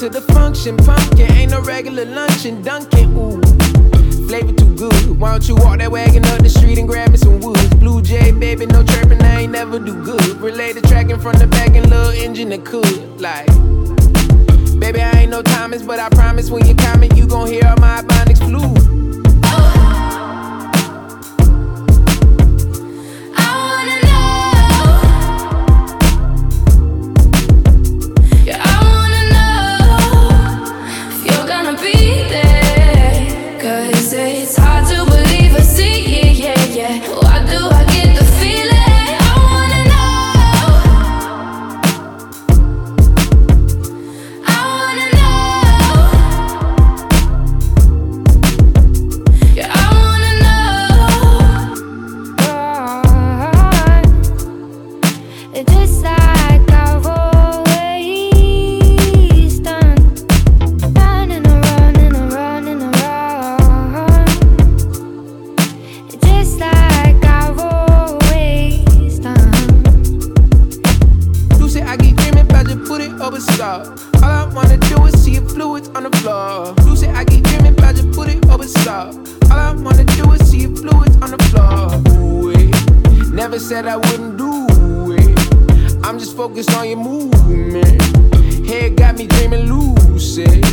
to the function. Pumpkin ain't no regular luncheon. Dunkin', ooh. Flavor too good. Why don't you walk that wagon up the street and grab me some wood? Blue Jay, baby, no trappin'. I ain't never do good. Relay the tracking from the back and little engine that could. Like, baby, I ain't no Thomas, but I promise when you comment, you gon' hear all my bonics blue. up a star. All I wanna do is see your fluids on the floor. Lose it, I keep hear me, but just put it up star. All I wanna do is see your fluids on the floor. Ooh. Eh. Never said I wouldn't do it. I'm just focused on your movement. Head got me dreaming lucid.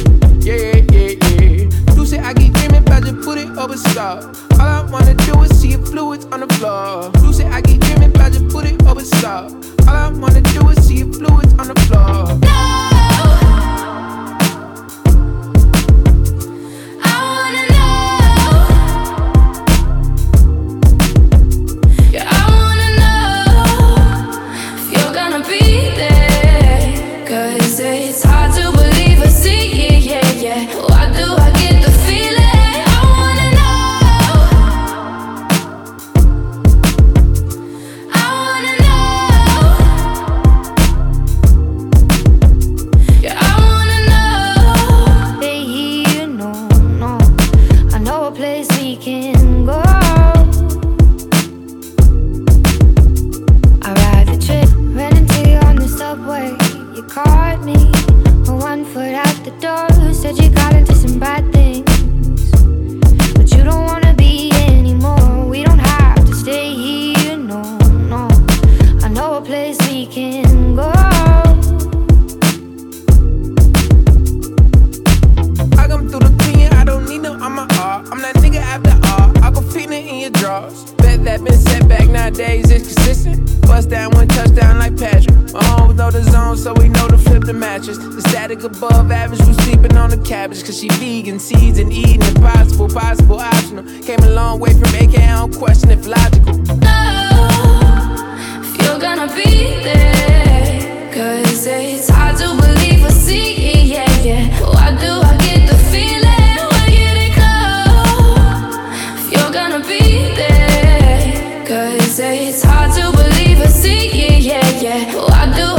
Yeah, yeah, yeah. Lucid, I keep dreaming about you, put it up star. All I wanna do is see your fluids on the floor. Lucid, I keep dreaming about you, put it up star. All I wanna do is see you fluids on the floor. No! the door. The static above average was sleeping on the cabbage. Cause she vegan, seeds and eating impossible, possible, optional. Came a long way from AK, I don't question if logical. Oh, if you're gonna be there. Cause it's hard to believe or see it, yeah, yeah. Why do I get the feeling when you did go? If you're gonna be there. Cause it's hard to believe or see it, yeah, yeah. Why do